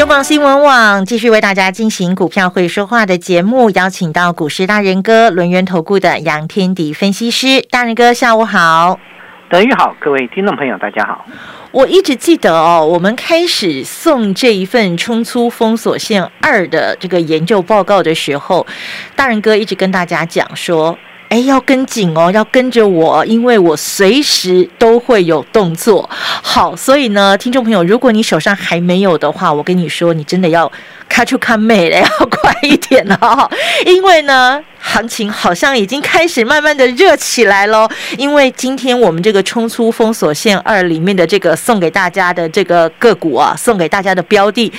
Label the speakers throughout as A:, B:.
A: 中广新闻网继续为大家进行股票会说话的节目，邀请到股市大人哥轮源投顾的杨天迪分析师，大人哥下午好，
B: 德玉好，各位听众朋友大家好。
A: 我一直记得哦，我们开始送这一份冲出封锁线二的这个研究报告的时候，大人哥一直跟大家讲说。哎，要跟紧哦，要跟着我，因为我随时都会有动作。好，所以呢，听众朋友，如果你手上还没有的话，我跟你说，你真的要看出看美了，要 快一点哦，因为呢，行情好像已经开始慢慢的热起来喽。因为今天我们这个冲出封锁线二里面的这个送给大家的这个个股啊，送给大家的标的，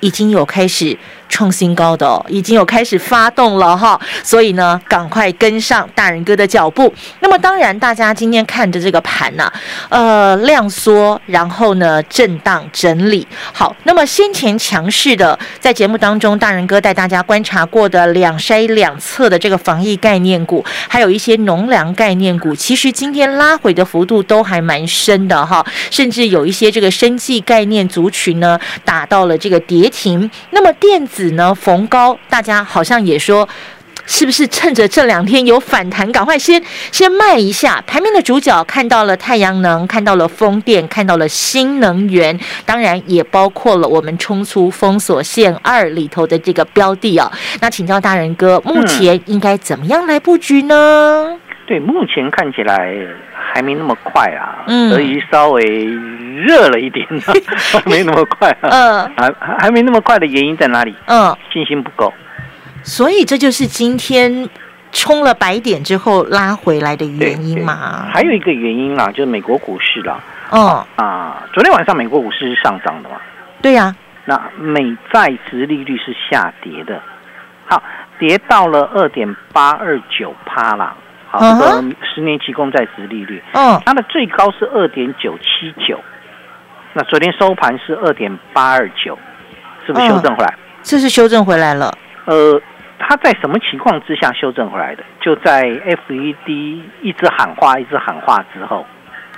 A: 已经有开始。创新高的哦，已经有开始发动了哈，所以呢，赶快跟上大人哥的脚步。那么当然，大家今天看着这个盘呢，呃，量缩，然后呢，震荡整理。好，那么先前强势的，在节目当中，大人哥带大家观察过的两筛两测的这个防疫概念股，还有一些农粮概念股，其实今天拉回的幅度都还蛮深的哈，甚至有一些这个生计概念族群呢，打到了这个跌停。那么电子。子呢逢高，大家好像也说，是不是趁着这两天有反弹，赶快先先卖一下？盘面的主角看到了太阳能，看到了风电，看到了新能源，当然也包括了我们冲出封锁线二里头的这个标的啊。那请教大人哥，目前应该怎么样来布局呢？
B: 对，目前看起来还没那么快啊，所以稍微。热了一点，没那么快。啊嗯，还还没那么快的原因在哪里？嗯，信心不够。
A: 所以这就是今天冲了白点之后拉回来的原因嘛？
B: 还有一个原因啊，就是美国股市啦。嗯啊，昨天晚上美国股市是上涨的嘛？
A: 对呀。
B: 那美债值利率是下跌的，好，跌到了二点八二九趴了。好，这个十年期公债值利率，嗯，它的最高是二点九七九。那昨天收盘是二点八二九，是不是修正回来？
A: 这是修正回来了。
B: 呃，它在什么情况之下修正回来的？就在 FED 一直喊话、一直喊话之后，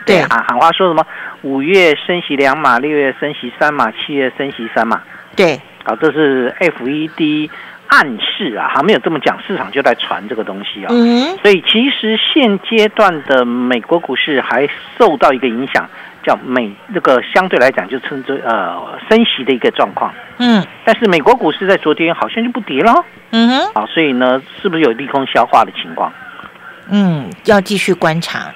A: 对
B: 喊喊话说什么？五月升息两码，六月升息三码，七月升息三码。
A: 对，
B: 好，这是 FED 暗示啊，还没有这么讲，市场就在传这个东西啊。嗯，所以其实现阶段的美国股市还受到一个影响。叫美那个相对来讲就称之呃升息的一个状况，嗯，但是美国股市在昨天好像就不跌了，嗯哼，好，所以呢，是不是有利空消化的情况？
A: 嗯，要继续观察。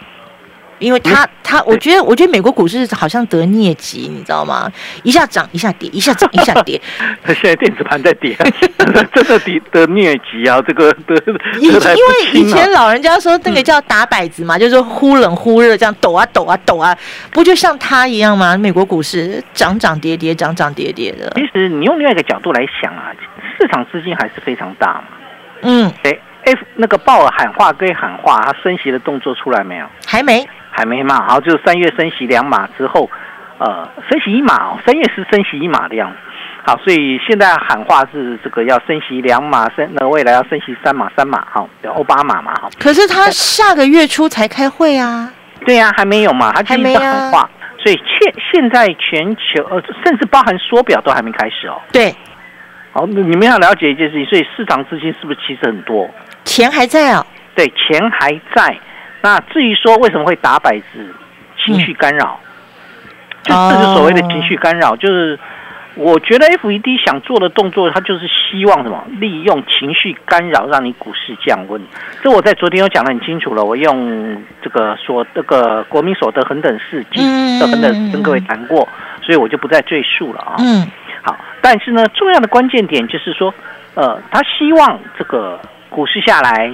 A: 因为他他，我觉得我觉得美国股市好像得疟疾，你知道吗？一下涨一下跌，一下涨一下跌。
B: 他 现在电子盘在跌，真的得得疟疾啊！这个得
A: 以前因为以前老人家说那个叫打摆子嘛，就是忽冷忽热，这样抖啊抖啊抖啊，不就像他一样吗？美国股市涨涨跌跌，涨涨跌跌的。
B: 其实你用另外一个角度来想啊，市场资金还是非常大嘛。嗯，哎，F 那个鲍尔喊话归喊话，他升息的动作出来没有？
A: 还没。
B: 还没嘛，好，就是三月升息两码之后，呃，升息一码哦，三月是升息一码的样子，好，所以现在喊话是这个要升息两码，升那未来要升息三码三码，哈，叫欧巴马嘛，哈。
A: 可是他下个月初才开会啊。
B: 对呀，还没有嘛，他还没喊话，所以现现在全球呃，甚至包含缩表都还没开始哦。
A: 对。
B: 好，你们要了解一件事情，所以市场资金是不是其实很多？
A: 钱还在啊。
B: 对，钱还在。那至于说为什么会打摆子，情绪干扰，就这是所谓的情绪干扰，就是我觉得 F E D 想做的动作，它就是希望什么，利用情绪干扰让你股市降温。这我在昨天有讲的很清楚了，我用这个所这个国民所得恒等式基的恒等跟各位谈过，所以我就不再赘述了啊。嗯，好，但是呢，重要的关键点就是说，呃，他希望这个股市下来。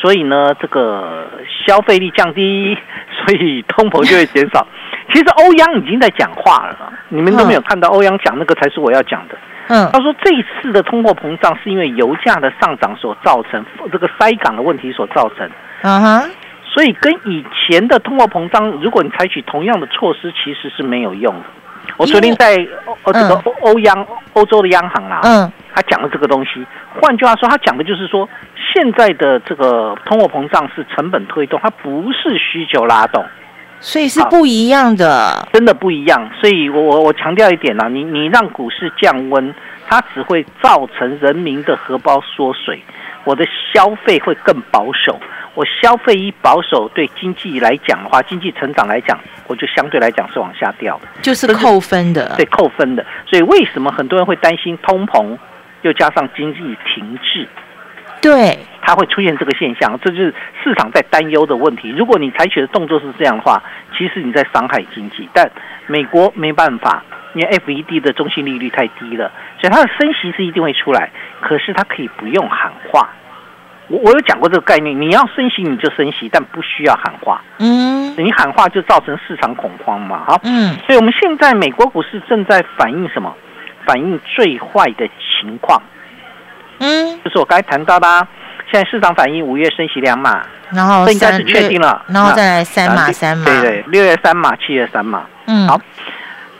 B: 所以呢，这个消费力降低，所以通膨就会减少。其实欧央已经在讲话了，你们都没有看到欧央讲那个才是我要讲的。
A: 嗯
B: 他说这一次的通货膨胀是因为油价的上涨所造成，这个塞港的问题所造成。
A: 啊哈，
B: 所以跟以前的通货膨胀，如果你采取同样的措施，其实是没有用的。我昨天在欧欧欧央欧洲的央行啦，
A: 嗯
B: 他讲的这个东西。换句话说，他讲的就是说，现在的这个通货膨胀是成本推动，它不是需求拉动，
A: 所以是不一样的。
B: 真的不一样。所以我我我强调一点啦，你你让股市降温，它只会造成人民的荷包缩水，我的消费会更保守。我消费一保守，对经济来讲的话，经济成长来讲，我就相对来讲是往下掉的。
A: 就是扣分的，
B: 对扣分的。所以为什么很多人会担心通膨，又加上经济停滞，
A: 对，
B: 它会出现这个现象？这就是市场在担忧的问题。如果你采取的动作是这样的话，其实你在伤害经济。但美国没办法，因为 FED 的中性利率太低了，所以它的升息是一定会出来，可是它可以不用喊话。我我有讲过这个概念，你要升息你就升息，但不需要喊话。
A: 嗯
B: 你喊话就造成市场恐慌嘛，哈。
A: 嗯
B: 所以我们现在美国股市正在反映什么？反映最坏的情况，
A: 嗯，
B: 就是我刚才谈到的、啊。现在市场反映五月升息两码，
A: 然后
B: 这应该是
A: 三
B: 确定了
A: 然后再来三码
B: 啊
A: 三码，
B: 对对，六月三码，七月三码。
A: 嗯，
B: 好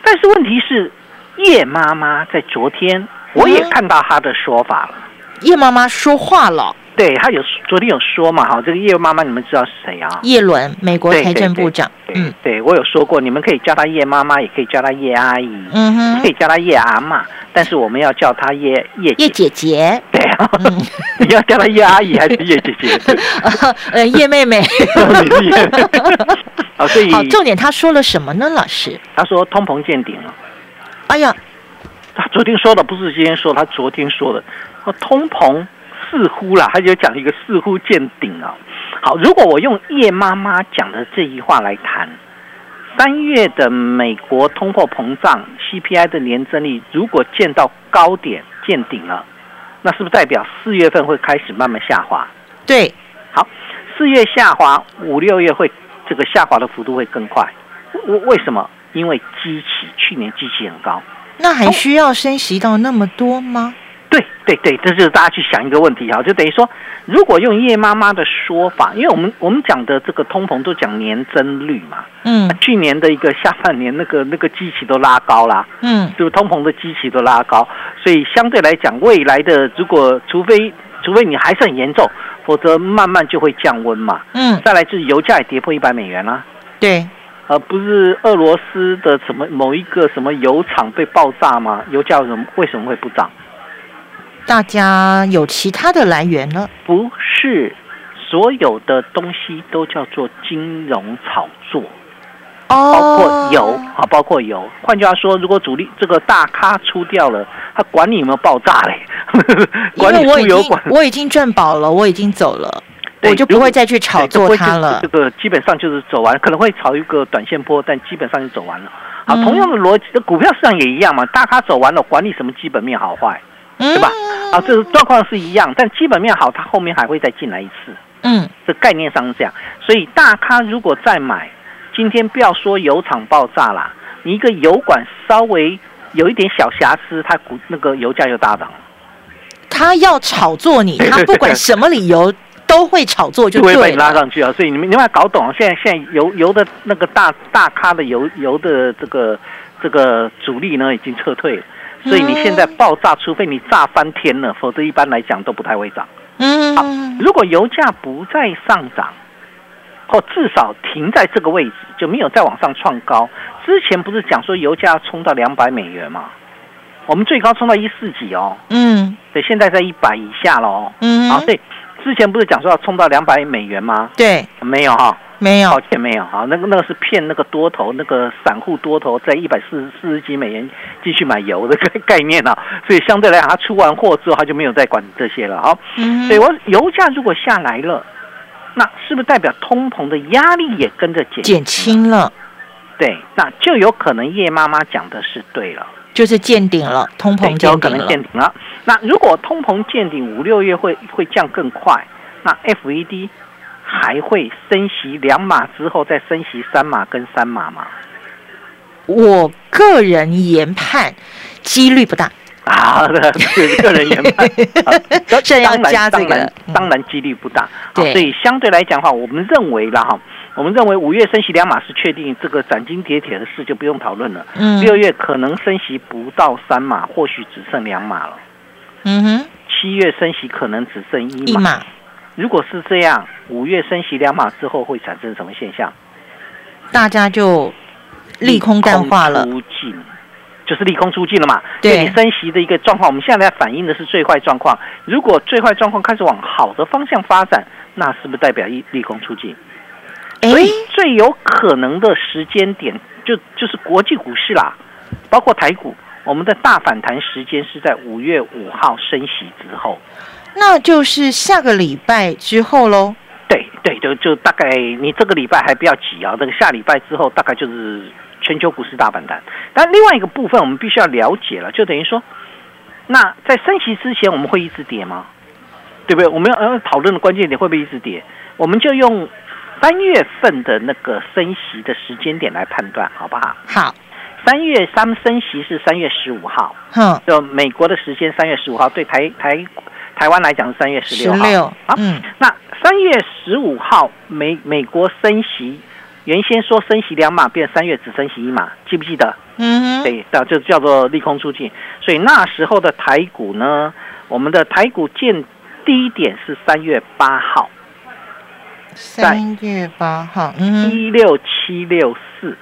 B: 但是问题是，叶妈妈在昨天我也看到她的说法了。
A: 叶妈妈说话了，
B: 对他有昨天有说嘛，哈，这个叶妈妈你们知道是谁啊？
A: 叶伦，美国财政部长，
B: 对
A: 嗯
B: 对，我有说过，你们可以叫她叶妈妈，也可以叫她叶阿姨，
A: 嗯哼
B: 可以，叫她叶阿妈，但是我们要叫她叶叶
A: 叶
B: 姐。
A: 姐姐，
B: 对啊，
A: 嗯
B: 你要叫她叶阿姨还是叶姐姐？
A: 呃，叶妹妹，
B: 你是叶。啊，所以
A: 好，重点他说了什么呢？老师，
B: 他说通膨见顶了。
A: 哎呀，
B: 他昨天说的不是今天说，他昨天说的。说通膨似乎啦，他就讲一个似乎见顶了。好，如果我用叶妈妈讲的这一话来谈，三月的美国通货膨胀 CPI 的年增率如果见到高点见顶了，那是不是代表四月份会开始慢慢下滑？
A: 对，
B: 好，四月下滑，五六月会这个下滑的幅度会更快。为为什么？因为基期去年基期很高。
A: 那还需要升息到那么多吗？
B: 对对对，这就是大家去想一个问题哈，就等于说，如果用叶妈妈的说法，因为我们我们讲的这个通膨都讲年增率嘛，
A: 嗯
B: 去年的一个下半年那个那个基期都拉高啦，
A: 嗯，
B: 就是通膨的基期都拉高，所以相对来讲，未来的如果除非除非你还是很严重，否则慢慢就会降温嘛。
A: 嗯，
B: 再来就是油价也跌破一百美元啦、
A: 对，
B: 呃，不是俄罗斯的什么某一个什么油厂被爆炸吗？油价为什么为什么会不涨？
A: 大家有其他的来源呢。
B: 不是所有的东西都叫做金融炒作，
A: 哦，
B: 包括油啊，包括油。换句话说，如果主力这个大咖出掉了，他管你有没有爆炸嘞？
A: 因
B: 管你
A: 为我已经
B: 输油管。
A: 我已经赚饱了，我已经走了，我就不会再去炒
B: 对
A: 作它了
B: 这。个基本上就是走完，可能会炒一个短线波，但基本上就走完了。好，
A: 嗯
B: 同样的逻辑，这股票市场也一样嘛，大咖走完了，管你什么基本面好坏，
A: 对
B: 对吧？啊，这个状况是一样，但基本面好，它后面还会再进来一次。
A: 嗯
B: 这概念上是这样，所以大咖如果再买，今天不要说油厂爆炸啦，你一个油管稍微有一点小瑕疵，它股那个油价就大涨了，
A: 他要炒作你，他不管什么理由都会炒作，就
B: 会把你。拉上去啊。所以你们你们要搞懂，现在现在油油的那个大大咖的油油的这个这个主力呢已经撤退了，所以你现在爆炸，除非你炸翻天了，否则一般来讲都不太会涨。
A: 嗯，
B: 如果油价不再上涨，或至少停在这个位置，就没有再往上创高。之前不是讲说油价要冲到两百美元吗？我们最高冲到一四几哦，
A: 嗯
B: 对，现在在一百以下了哦。
A: 嗯，
B: 好，所以之前不是讲说要冲到两百美元吗？
A: 对，
B: 没有哈，
A: 没有
B: 抱，歉没有啊，那个那个是骗那个多头，那个散户多头在一百四十四十几美元继续买油的概概念啊，所以相对来讲，他出完货之后他就没有再管这些了。好，
A: 嗯
B: 所以我油价如果下来了，那是不是代表通膨的压力也跟着减？
A: 减轻了，
B: 对，那就有可能叶妈妈讲的是对了，
A: 就是见顶了，通膨，
B: 就有可能。
A: 见顶了。
B: 那如果通膨见顶，五六月会会降更快，那 FED 还会升息两码之后再升息三码跟三码吗？
A: 我个人研判，几率不大。
B: 啊，对，个人研判，
A: 这要加这个
B: 当然，当然几率不大。
A: 对
B: 所以相对来讲的话，我们认为啦哈，我们认为五月升息两码是确定，这个斩钉截铁的事就不用讨论了。
A: 嗯
B: 六月可能升息不到三码，或许只剩两码了。
A: 嗯哼，
B: 七月升息可能只剩一码。如果是这样，五月升息两码之后会产生什么现象？
A: 大家就利空淡化了
B: 就是利空出尽了嘛。
A: 对
B: 你升息的一个状况，我们现在在反映的是最坏状况。如果最坏状况开始往好的方向发展，那是不是代表利利空出尽？
A: 哎
B: 所以最有可能的时间点，就就是国际股市啦，包括台股，我们的大反弹时间是在五月五号升息之后。
A: 那就是下个礼拜之后喽。
B: 对对，就就大概你这个礼拜还不要急啊，这个下礼拜之后大概就是全球股市大反弹。但另外一个部分我们必须要了解了，就等于说，那在升息之前我们会一直跌吗？对不对？我们要要讨论的关键点会不会一直跌？我们就用三月份的那个升息的时间点来判断，好不好？
A: 好，
B: 三月三升息是三月十五号，
A: 嗯，
B: 就美国的时间三月十五号，对台台台湾来讲是三月十六号。
A: 16
B: 好，
A: 嗯
B: 那三月十五号美美国升息，原先说升息两码，变三月只升息一码，记不记得？
A: 嗯哼，
B: 对，叫就叫做利空出尽。所以那时候的台股呢，我们的台股见低点是三月八号，
A: 三月八号，嗯，
B: 一六七六四。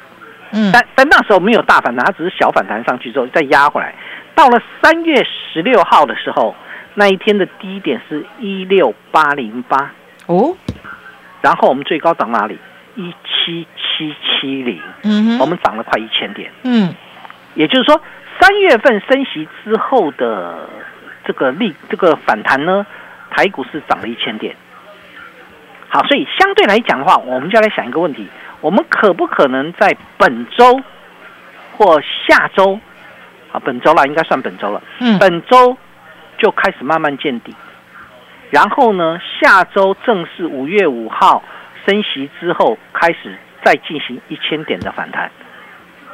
A: 嗯，
B: 但但那时候没有大反弹，它只是小反弹上去之后再压回来。到了三月十六号的时候，那一天的低点是一六八零八，
A: 哦，
B: 然后我们最高涨哪里？一七七七零，
A: 嗯哼，
B: 我们涨了快一千点。
A: 嗯。
B: 也就是说，三月份升息之后的这个利这个反弹呢，台股是涨了一千点。好，所以相对来讲的话，我们就要来想一个问题：我们可不可能在本周或下周啊，本周啦，应该算本周了，
A: 嗯，
B: 本周就开始慢慢见底，然后呢，下周正是五月五号升息之后，开始再进行一千点的反弹，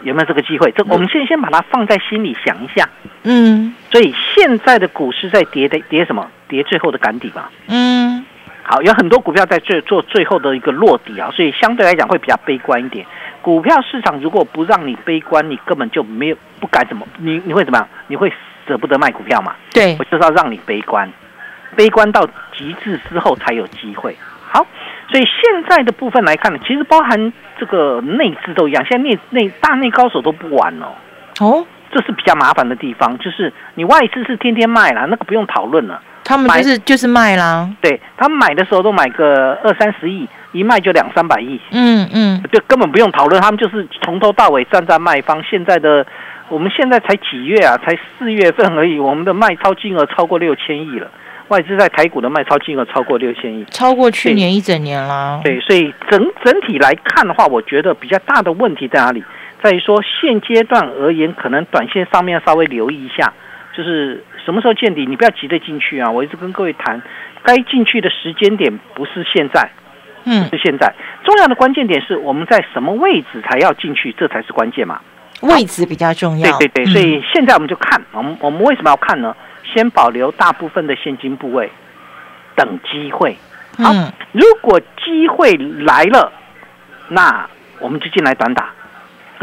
B: 有没有这个机会？这我们先先把它放在心里想一下。
A: 嗯
B: 所以现在的股市在跌的跌什么？跌最后的赶底嘛。
A: 嗯
B: 好，有很多股票在最做最后的一个落底啊，所以相对来讲会比较悲观一点。股票市场如果不让你悲观，你根本就没有不敢怎么，你你会怎么样？你会舍不得卖股票嘛？
A: 对
B: 我，就是要让你悲观，悲观到极致之后才有机会。好，所以现在的部分来看呢，其实包含这个内资都一样，现在内内大内高手都不玩哦，
A: 哦，
B: 这是比较麻烦的地方，就是你外资是天天卖啦，那个不用讨论了。
A: 他们就是就是卖啦，
B: 对他们买的时候都买个二三十亿，一卖就两三百亿，
A: 嗯嗯，
B: 就根本不用讨论，他们就是从头到尾站在卖方。现在的我们现在才几月啊？才四月份而已，我们的卖超金额超过六千亿了。外资在台股的卖超金额超过六千亿，
A: 超过去年一整年啦，
B: 对，所以整整体来看的话，我觉得比较大的问题在哪里？在于说现阶段而言，可能短线上面稍微留意一下，就是什么时候见底，你不要急着进去啊！我一直跟各位谈，该进去的时间点不是现在，
A: 嗯，
B: 是现在。重要的关键点是我们在什么位置才要进去，这才是关键嘛。
A: 位置比较重要，
B: 对对对，
A: 嗯
B: 所以现在我们就看，我们我们为什么要看呢？先保留大部分的现金部位，等机会。好
A: 嗯
B: 如果机会来了，那我们就进来短打，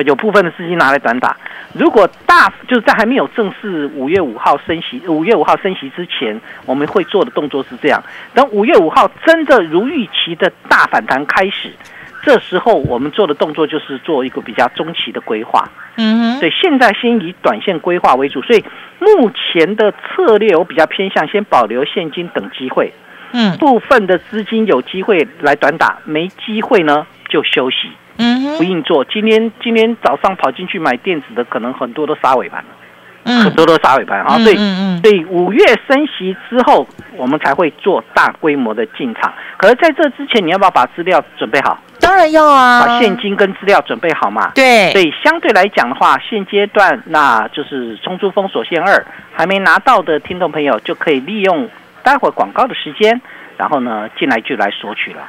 B: 有部分的资金拿来短打。如果大就是在还没有正式五月五号升息，五月五号升息之前，我们会做的动作是这样：等五月五号真的如预期的大反弹开始，这时候我们做的动作就是做一个比较中期的规划。
A: 嗯哼，
B: 对，现在先以短线规划为主，所以目前的策略我比较偏向先保留现金等机会，
A: 嗯。
B: 部分的资金有机会来短打，没机会呢就休息，
A: 嗯，
B: 不硬做。今天今天早上跑进去买电子的，可能很多都杀尾盘了，
A: 嗯
B: 很多都杀尾盘啊。
A: 嗯
B: 所以所以五月升息之后，我们才会做大规模的进场。可是在这之前，你要不要把资料准备好，
A: 当然要啊，
B: 把现金跟资料准备好嘛？
A: 对，
B: 所以相对来讲的话，现阶段那就是冲出封锁线二还没拿到的听众朋友，就可以利用待会儿广告的时间，然后呢进来就来索取了。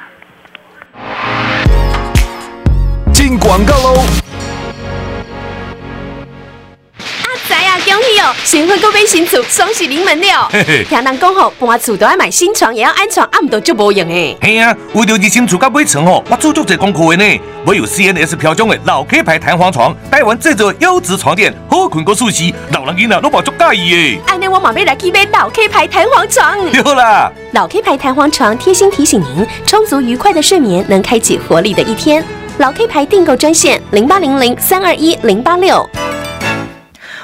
C: 进广告喽。
D: 啊，
C: 呀，恭喜哦！新婚购买新厝，双喜临门了。听人讲吼，搬厝都要买新床，也要安床，暗都就无用诶。
D: 嘿啊，为了热新厝甲买床吼，我做足侪功课的呢。我有 CNS 标准的老 K 牌弹簧床，台湾制作优质床垫，好困个舒适，老人囡仔都无足介意
C: 诶。安尼我马上来去买老 K 牌弹簧床。
D: 对啦，
C: 老 K 牌弹簧床贴心提醒您，充足愉快的睡眠能开启活力的一天。老 K 牌订购专线零八零零三二一零八六。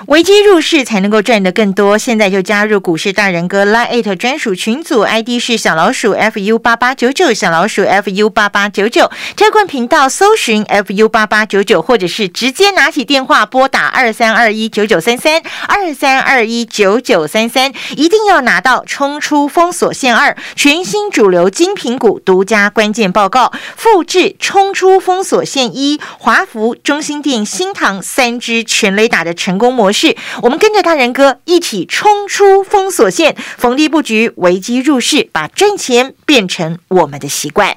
A: 危机入市才能够赚得更多，现在就加入股市大人哥 Line 专属群组，ID 是小老鼠 fu 八八九九，小老鼠 fu 八八九九，特困频道搜寻 fu 八八九九，或者是直接拿起电话拨打二三二一九九三三二三二一九九三三，一定要拿到冲出封锁线二全新主流精品股独家关键报告，复制冲出封锁线一华福、中心店、新塘三支全雷打的成功模式。是我们跟着大人哥一起冲出封锁线，逢低布局，危机入市，把赚钱变成我们的习惯。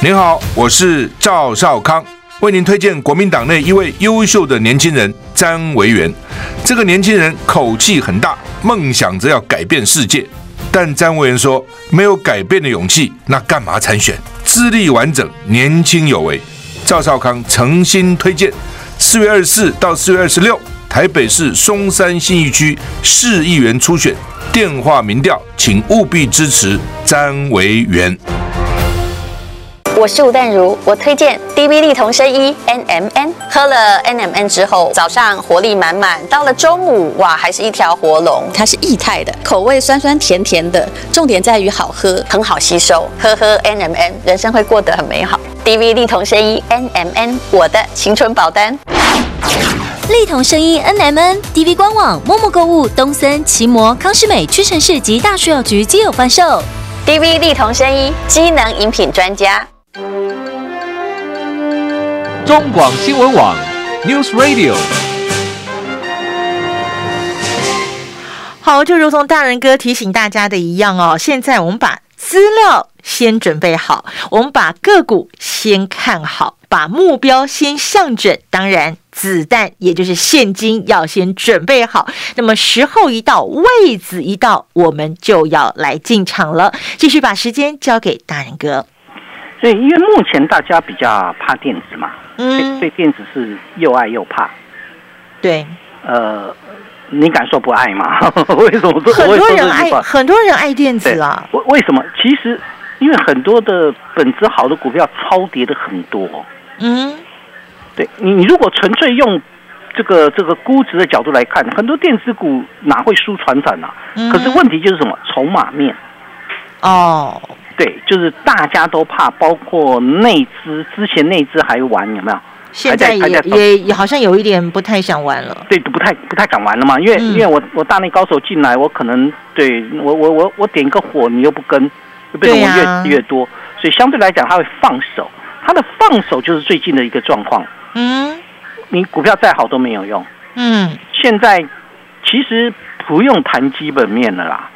D: 您好，我是赵少康，为您推荐国民党内一位优秀的年轻人詹维元。这个年轻人口气很大，梦想着要改变世界，但詹维元说没有改变的勇气，那干嘛参选？资历完整，年轻有为，赵少康诚心推荐。四月二十四到四月二十六，台北市松山信义区市议员初选电话民调，请务必支持詹维元。
E: 我是吴淡如，我推荐 D V 力同生一 N M N，喝了 N M N 之后，早上活力满满，到了中午哇，还是一条活龙。它是液态的，口味酸酸甜甜的，重点在于好喝，很好吸收。喝喝 N M N，人生会过得很美好。D V 力同生一 N M N，我的青春保单。
F: 力同生一 N M N，D V 官网、陌陌购物、东森、奇摩、康诗美、屈臣氏及大树药局皆有贩售。
E: D V 力同生一机能饮品专家。
G: 中广新闻网，News Radio。
A: 好，就如同大人哥提醒大家的一样哦，现在我们把资料先准备好，我们把个股先看好，把目标先向准，当然子弹也就是现金要先准备好。那么时候一到，位子一到，我们就要来进场了。继续把时间交给大人哥。
B: 所以，因为目前大家比较怕电子嘛。嗯，对电子是又爱又怕，
A: 对，
B: 呃，你敢说不爱吗？为什么？
A: 很多人爱，很多人爱电子啊。
B: 为为什么？其实，因为很多的本质好的股票超跌的很多。嗯，对你，你如果纯粹用这个这个估值的角度来看，很多电子股哪会输船产呢？可是问题就是什么？筹码面。哦。对，就是大家都怕，包括内资，之前内资还玩有没有？
A: 现在也也也好像有一点不太想玩了。
B: 对，不太不太敢玩了嘛，因为因为我我大内高手进来，我可能对我我我我点一个火，你又不跟，就变成我越越多，所以相对来讲他会放手，他的放手就是最近的一个状况。嗯，你股票再好都没有用。嗯，现在其实不用谈基本面了啦。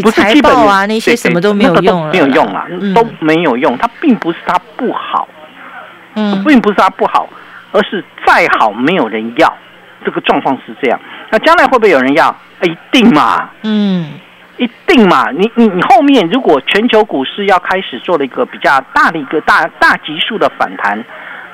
A: 不是财报啊，那些什么都没有用
B: 了，没有用啊，都没有用。它并不是它不好，嗯，并不是它不好，而是再好没有人要。这个状况是这样。那将来会不会有人要？一定嘛，嗯，一定嘛。你你你后面如果全球股市要开始做了一个比较大的一个大大级数的反弹，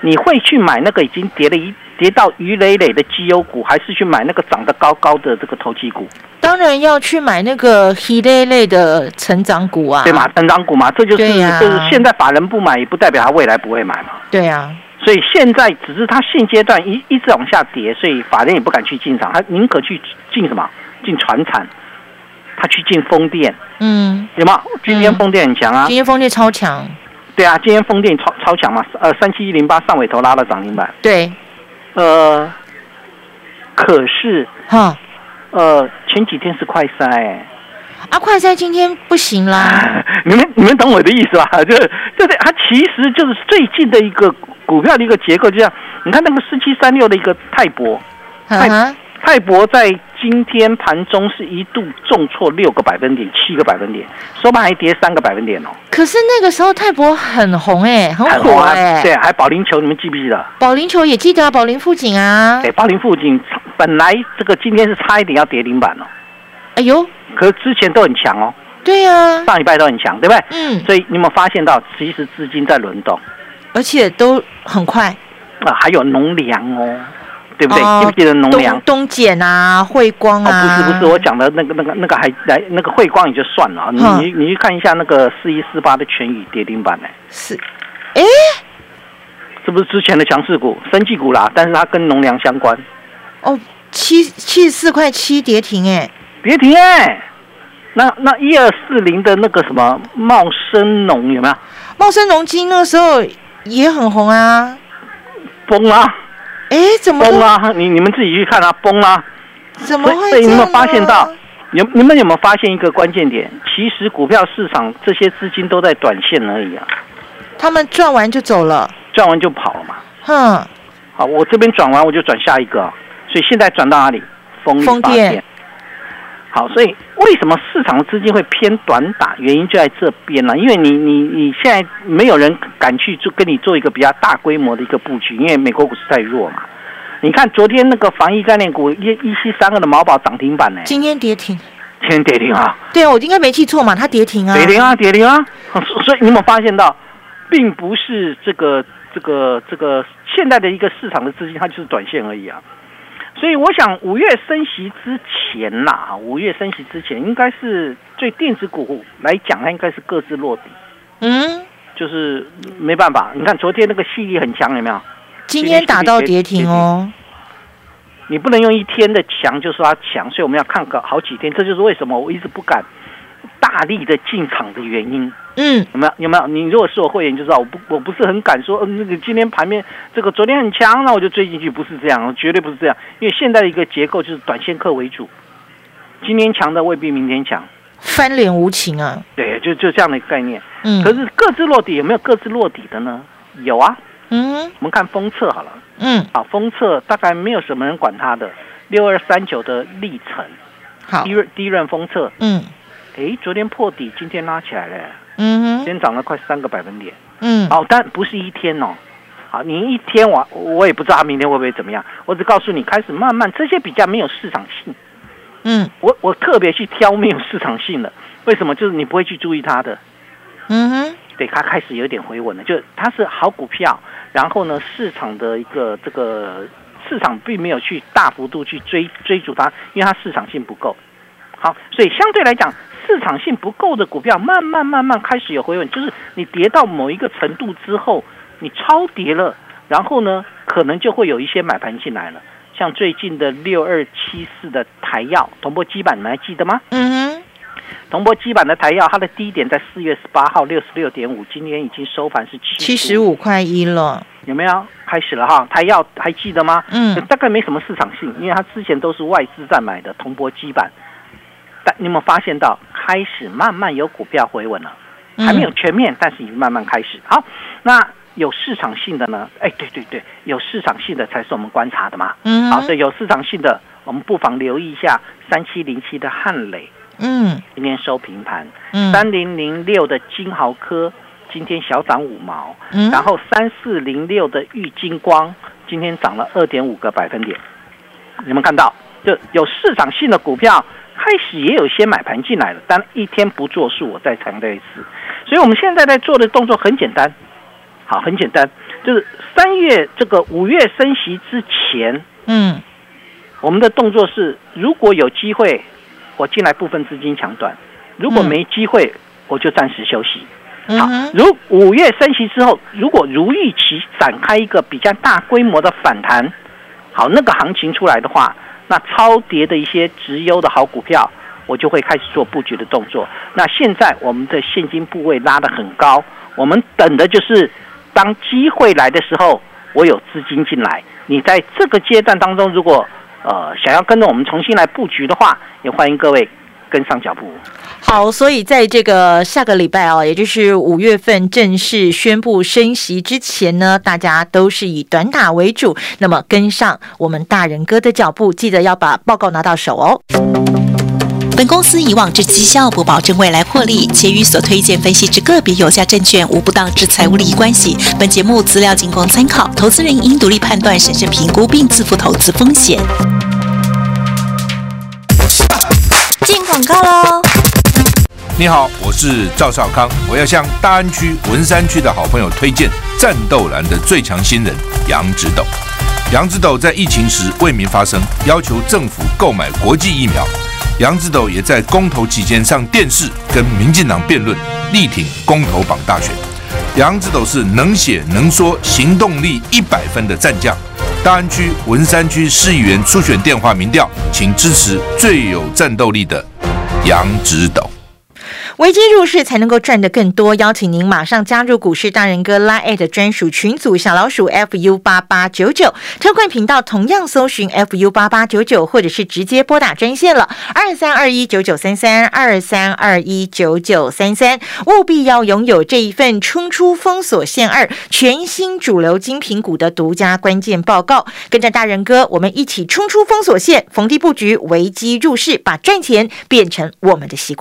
B: 你会去买那个已经跌了一跌到鱼累累的绩优股，还是去买那个涨得高高的这个投机股？
A: 当然要去买那个一类类的成长股啊，
B: 对嘛？成长股嘛，这就是就是现在法人不买，也不代表他未来不会买嘛。
A: 对呀，
B: 所以现在只是他现阶段一一直往下跌，所以法人也不敢去进场，他宁可去进什么？进船产，他去进风电。嗯，有吗？今天风电很强啊，
A: 今天风电超强。
B: 对啊，今天风电超超强嘛。呃，三七一零八上尾头拉了涨停板。
A: 对，
B: 呃。可是
A: 哈
B: 呃前几天是快筛、哎
A: 啊，快筛今天不行啦，
B: 你们你们懂我的意思吧？就是就是它其实就是最近的一个股票的一个结构，就像你看那个四七三六的一个泰博，
A: 哈哈，
B: 泰博在今天盘中是一度重挫六个百分点、七个百分点，收盘还跌三个百分点哦，
A: 可是那个时候泰博很红哎、很火哎、
B: 对，还保龄球，你们记不记得？
A: 保龄球也记得啊，保龄富锦啊，
B: 对，保龄附近本来这个今天是差一点要跌停板哦，
A: 哎呦，
B: 可是之前都很强哦，
A: 对呀、
B: 上礼拜都很强，对不对？
A: 嗯，
B: 所以你有没有发现到，其实资金在轮动。
A: 而且都很快，
B: 啊，还有农粮哦，对不对？
A: 哦
B: 记不记得农粮？
A: 东？东碱啊，汇光
B: 哦，
A: 啊，
B: 不是不是，我讲的那个那个那个还来那个汇光也就算了啊，你你你去看一下那个四一四八的全宇跌停板呢，
A: 是，哎，
B: 是不是之前的强势股、生技股啦？但是它跟农粮相关，
A: 哦，七七十四块七跌停哎，
B: 跌停哎。那那一二四零的那个什么茂生农有没有？
A: 茂生农金那个时候也很红啊，
B: 崩啊
A: 哎，怎么
B: 崩啊？你你们自己去看啊，崩啊！
A: 怎么会
B: 所以你有没有发现到？你你们有没有发现一个关键点？其实股票市场这些资金都在短线而已啊，
A: 他们赚完就走了，
B: 赚完就跑了嘛。
A: 哼，
B: 好，我这边转完我就转下一个啊，所以现在转到哪里？风力发
A: 风电
B: 电。好，所以为什么市场的资金会偏短打？原因就在这边了，因为你你你现在没有人敢去做跟你做一个比较大规模的一个布局，因为美国股市太弱嘛。你看昨天那个防疫概念股一一七三二的毛宝涨停板呢，
A: 今天跌停，
B: 今天跌停啊，
A: 对啊，我应该没记错嘛，它跌停啊，
B: 跌停啊，跌停啊。所所以你有没有发现到，并不是这个这个这个现在的一个市场的资金，它就是短线而已啊。所以我想五月升息之前呐、五月升息之前，应该是对电子股来讲，它应该是各自落底，
A: 嗯，
B: 就是没办法。你看昨天那个吸力很强，有没有？
A: 今天打到跌停哦，
B: 你不能用一天的强就说它强，所以我们要看个好几天。这就是为什么我一直不敢大力的进场的原因。
A: 嗯，
B: 有没有？有没有？你如果是我会员，就知道我不我不是很敢说，嗯，那个今天盘面这个昨天很强，那我就追进去，不是这样，绝对不是这样。因为现在的一个结构就是短线客为主，今天强的未必明天强，
A: 翻脸无情啊，
B: 对，就就这样的一个概念。
A: 嗯，
B: 可是各自落底有没有各自落底的呢？有啊，
A: 嗯。
B: 我们看封测好了，
A: 嗯，
B: 啊，封测大概没有什么人管它的，六二三九的历程，
A: 好。
B: 第一第一轮封测，
A: 嗯。
B: 哎，昨天破底，今天拉起来了，
A: 嗯哼，
B: 今天涨了快三个百分点。
A: 嗯，
B: 好，但不是一天哦。好，你一天我我也不知道它明天会不会怎么样，我只告诉你，开始慢慢这些比较没有市场性，
A: 嗯。
B: 我我特别去挑没有市场性的，为什么？就是你不会去注意它的，
A: 嗯哼，
B: 对，它开始有点回稳了，就它是好股票，然后呢，市场的一个这个市场并没有去大幅度去追追逐它，因为它市场性不够。好，所以相对来讲，市场性不够的股票，慢慢慢慢开始有回稳，就是你跌到某一个程度之后，你超跌了，然后呢，可能就会有一些买盘进来了。像最近的六二七四的台药铜箔基板，你们还记得吗？
A: 嗯哼，
B: 铜箔基板的台药，它的低点在四月十八号六十六点五，今天已经收盘是七
A: 七十，五块一了，
B: 有没有？开始了哈，台药还记得吗？
A: 嗯
B: 大概没什么市场性，因为它之前都是外资在买的铜箔基板。但你有没有发现到，开始慢慢有股票回稳了？还没有全面，但是已经慢慢开始。好，那有市场性的呢？哎，对对对，有市场性的才是我们观察的嘛。
A: 嗯，
B: 好，所以有市场性的，我们不妨留意一下三七零七的汉磊，
A: 嗯
B: 今天收平盘。
A: 嗯，
B: 三零零六的金豪科今天小涨五毛，
A: 嗯
B: 然后三四零六的玉金光今天涨了二点五个百分点。你们看到，就有市场性的股票开始也有一些买盘进来了，但一天不做数，我再强调一次。所以我们现在在做的动作很简单，好，很简单，就是三月这个五月升息之前，
A: 嗯
B: 我们的动作是，如果有机会，我进来部分资金抢短；如果
A: 嗯
B: 没机会，我就暂时休息。好如五月升息之后，如果如预期展开一个比较大规模的反弹，好，那个行情出来的话，那超跌的一些直优的好股票，我就会开始做布局的动作。那现在我们的现金部位拉得很高，我们等的就是当机会来的时候，我有资金进来。你在这个阶段当中，如果呃想要跟着我们重新来布局的话，也欢迎各位跟上脚步。
A: 好，所以在这个下个礼拜哦，也就是五月份正式宣布升息之前呢，大家都是以短打为主，那么跟上我们大人哥的脚步，记得要把报告拿到手哦。
H: 本公司以往之绩效不保证未来获利，且与所推荐分析之个别有价证券无不当之财务利益关系。本节目资料仅供参考，投资人应独立判断、审慎评估并自负投资风险。
F: 进广告喽！
D: 你好，我是赵少康，我要向大安区文山区的好朋友推荐战斗蓝的最强新人杨指斗。杨指斗在疫情时为民发声，要求政府购买国际疫苗。杨指斗也在公投期间上电视跟民进党辩论，力挺公投榜大选。杨指斗是能写能说、行动力一百分的战将。大安区文山区市议员初选电话民调，请支持最有战斗力的杨指斗。
A: 危机入市才能够赚得更多，邀请您马上加入股市大人哥拉 at 专属群组小老鼠 fu 八八九九，特冠频道同样搜寻 fu 八八九九，或者是直接拨打专线了二三二一九九三三二三二一九九三三，务必要拥有这一份冲出封锁线二全新主流精品股的独家关键报告，跟着大人哥，我们一起冲出封锁线，逢低布局，危机入市，把赚钱变成我们的习惯。